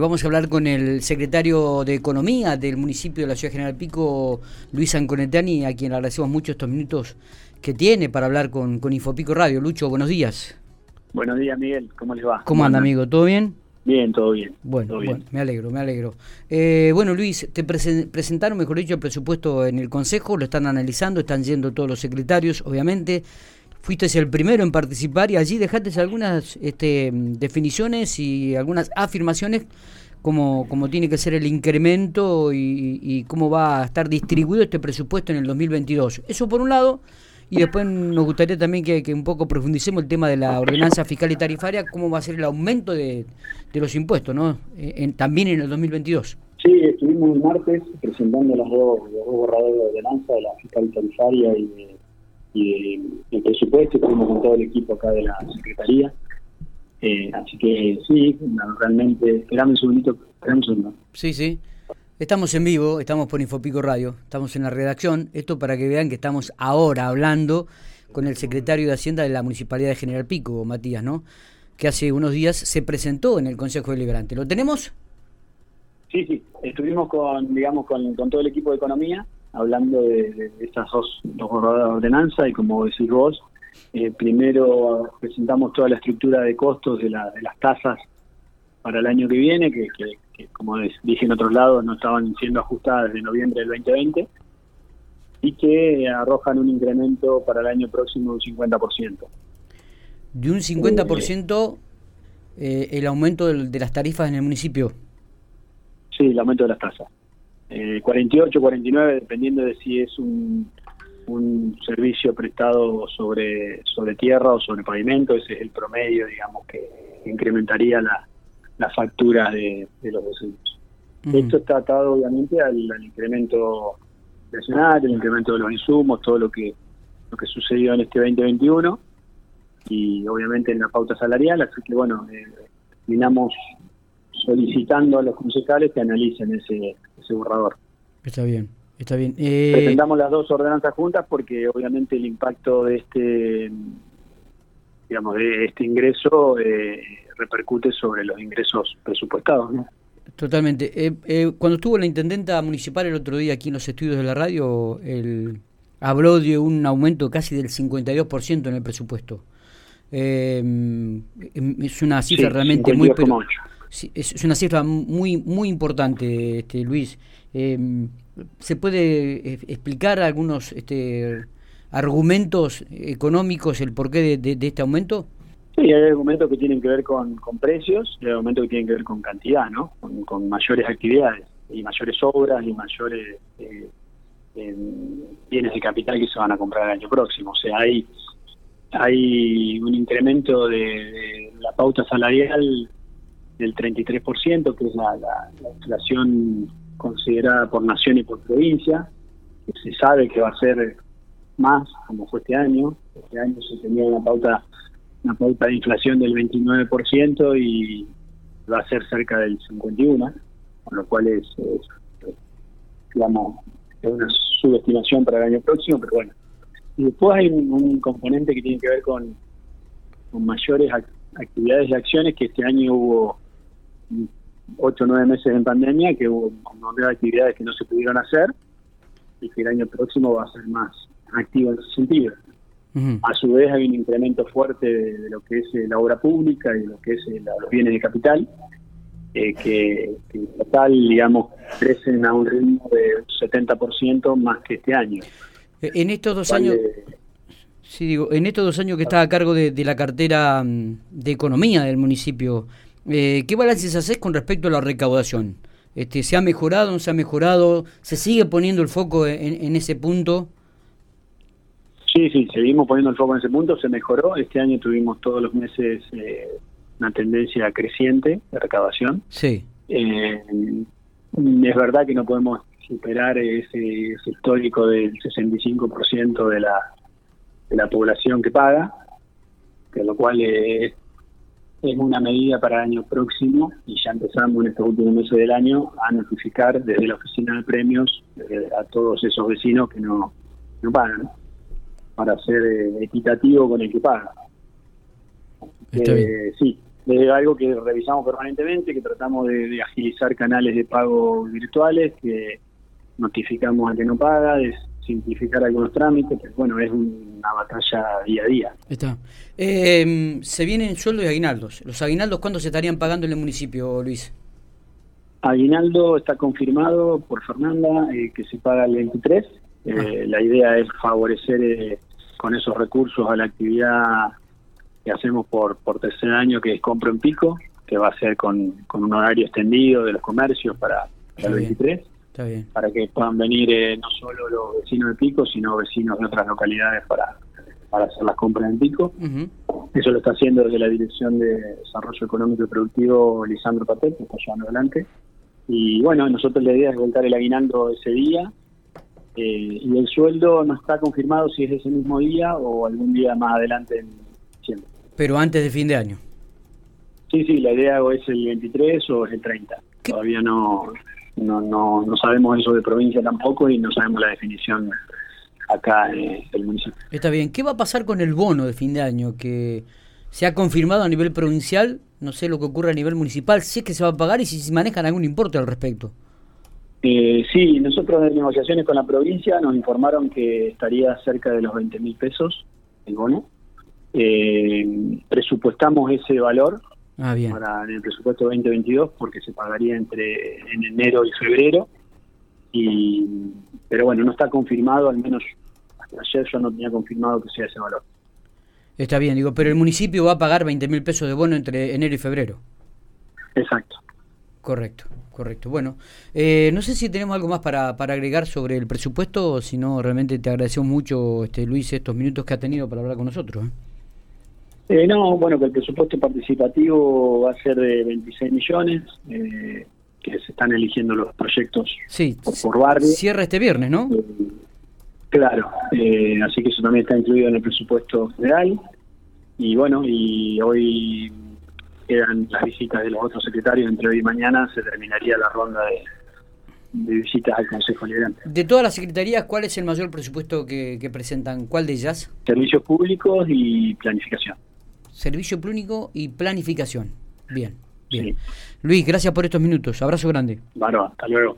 Vamos a hablar con el secretario de Economía del municipio de la Ciudad General Pico, Luis Anconetani, a quien le agradecemos mucho estos minutos que tiene para hablar con, con Infopico Radio. Lucho, buenos días. Buenos días, Miguel. ¿Cómo les va? ¿Cómo anda, amigo? ¿Todo bien? Bien, todo bien. Bueno, todo bien. bueno me alegro, me alegro. Eh, bueno, Luis, te presentaron, mejor dicho, el presupuesto en el Consejo, lo están analizando, están yendo todos los secretarios, obviamente fuiste el primero en participar y allí dejaste algunas este, definiciones y algunas afirmaciones como, como tiene que ser el incremento y, cómo va a estar distribuido este presupuesto en el 2022. Eso por un lado, y después nos gustaría también que, un poco profundicemos el tema de la ordenanza fiscal y tarifaria, cómo va a ser el aumento de, los impuestos, ¿no? Eh, también en el 2022. Sí, estuvimos el martes presentando los dos, los dos borradores de ordenanza de la fiscal y tarifaria y de y el presupuesto, estuvimos con todo el equipo acá de la Secretaría. Eh, así que sí, realmente, esperamos un segundito, esperamos un segundo. Sí, sí. Estamos en vivo, estamos por Infopico Radio, estamos en la redacción. Esto para que vean que estamos ahora hablando con el secretario de Hacienda de la Municipalidad de General Pico, Matías, ¿no? Que hace unos días se presentó en el Consejo Deliberante. ¿Lo tenemos? Sí, sí. Estuvimos con, digamos, con, con todo el equipo de Economía hablando de, estas dos, dos de ordenanza y como decís vos, eh, primero presentamos toda la estructura de costos de, la, de las tasas para el año que viene, que, como dije en otros lados no estaban siendo ajustadas desde noviembre del 2020 y que arrojan un incremento para el año próximo de un 50%. De un 50% eh, el aumento de las tarifas en el municipio. Sí, el aumento de las tasas eh, 48, 49, dependiendo de si es un, un servicio prestado sobre, sobre tierra o sobre pavimento, ese es el promedio, digamos, que incrementaría la, la factura de, los vecinos. Esto está atado obviamente al, incremento nacional, el incremento de los insumos, todo lo que lo que sucedió en este 2021 y obviamente en la pauta salarial, así que bueno, eh, terminamos solicitando a los concejales que analicen ese, ese borrador. Está bien, está bien. Eh... Presentamos las dos ordenanzas juntas porque obviamente el impacto de este, digamos, de este ingreso eh, repercute sobre los ingresos presupuestados, ¿no? Totalmente. Eh, eh, cuando estuvo la intendenta municipal el otro día aquí en los estudios de la radio, el, habló de un aumento casi del 52% en el presupuesto. es una cifra realmente muy es una cifra muy muy importante, este, Luis. Em, ¿Se puede eh, explicar algunos este, argumentos económicos, el porqué de, este aumento? Sí, hay argumentos que tienen que ver con, precios y hay argumentos que tienen que ver con cantidad, ¿no? Con, mayores actividades y mayores obras y mayores eh, bienes de capital que se van a comprar el año próximo. O sea, hay, hay un incremento de la pauta salarial del 33%, que es la, inflación considerada por nación y por provincia, que se sabe que va a ser más, como fue este año. Este año se tenía una pauta una pauta de inflación del 29% y va a ser cerca del 51%, con lo cual es, digamos, es una subestimación para el año próximo, pero bueno. Y después hay un, componente que tiene que ver con, con mayores actividades y acciones que este año hubo ocho o nueve meses en pandemia, que hubo un actividades que no se pudieron hacer y que el año próximo va a ser más activo en ese sentido. A su vez hay un incremento fuerte de, lo que es eh, la obra pública y lo que es eh, los bienes de capital, eh, que, en total, digamos, crecen a un ritmo de 70% más que este año. En estos dos años... Sí, digo, en estos dos años que está a cargo de, de la cartera mm, de economía del municipio, eh, ¿Qué balances haces con respecto a la recaudación? Este, ¿Se ha mejorado, no se ha mejorado? ¿Se sigue poniendo el foco en, ese punto? Sí, sí, seguimos poniendo el foco en ese punto, se mejoró. Este año tuvimos todos los meses eh, una tendencia creciente de recaudación. Sí. Eh, es verdad que no podemos superar ese, histórico del 65% de la, de la población que paga, que lo cual es es una medida para el año próximo y ya empezamos en estos últimos meses del año a notificar desde la oficina de premios eh, a todos esos vecinos que no, no pagan, para ser eh, equitativo con el que paga. Eh, sí, Es algo que revisamos permanentemente, que tratamos de, agilizar canales de pago virtuales, que notificamos a que no paga, de simplificar algunos trámites, pero bueno, es una batalla día a día. Está. Eh, se vienen sueldos y aguinaldos. ¿Los aguinaldos cuándo se estarían pagando en el municipio, Luis? Aguinaldo está confirmado por Fernanda eh, que se paga el 23. Eh, ah. La idea es favorecer eh, con esos recursos a la actividad que hacemos por, por tercer año, que es compro en pico, que va a ser con, con un horario extendido de los comercios para, el 23. Para que puedan venir no solo los vecinos de Pico, sino vecinos de otras localidades para, para hacer las compras en Pico. Eso lo está haciendo desde la Dirección de Desarrollo Económico y Productivo Lisandro Patel, que está llevando adelante. Y bueno, nosotros la idea es voltar el aguinaldo ese día. Eh, y el sueldo no está confirmado si es ese mismo día o algún día más adelante en diciembre. Pero antes de fin de año. Sí, sí, la idea o es el 23 o es el 30. Todavía no, no, no, no sabemos eso de provincia tampoco y no sabemos la definición acá en el municipio. Está bien. ¿Qué va a pasar con el bono de fin de año que se ha confirmado a nivel provincial? No sé lo que ocurre a nivel municipal, si es que se va a pagar y si se manejan algún importe al respecto. Eh, sí, nosotros en negociaciones con la provincia nos informaron que estaría cerca de los 20 mil pesos el bono. Eh, presupuestamos ese valor ah, para el presupuesto 2022 porque se pagaría entre en enero y febrero. Y, pero bueno, no está confirmado, al menos hasta ayer yo no tenía confirmado que sea ese valor. Está bien, digo, pero el municipio va a pagar 20 mil pesos de bono entre enero y febrero. Exacto. Correcto, correcto. Bueno, eh, no sé si tenemos algo más para, para agregar sobre el presupuesto, o si no, realmente te agradecemos mucho, este, Luis, estos minutos que ha tenido para hablar con nosotros. ¿eh? Eh, no, bueno, que el presupuesto participativo va a ser de 26 millones, que se están eligiendo los proyectos sí, por, barrio. Cierra este viernes, ¿no? Claro, eh, así que eso también está incluido en el presupuesto federal. Y bueno, y hoy quedan las visitas de los otros secretarios, entre hoy y mañana se terminaría la ronda de, visitas al Consejo Liberante. De todas las secretarías, ¿cuál es el mayor presupuesto que, presentan? ¿Cuál de ellas? Servicios públicos y planificación. Servicio público y planificación. Bien, bien. Luis, gracias por estos minutos. Abrazo grande. Bueno, hasta luego.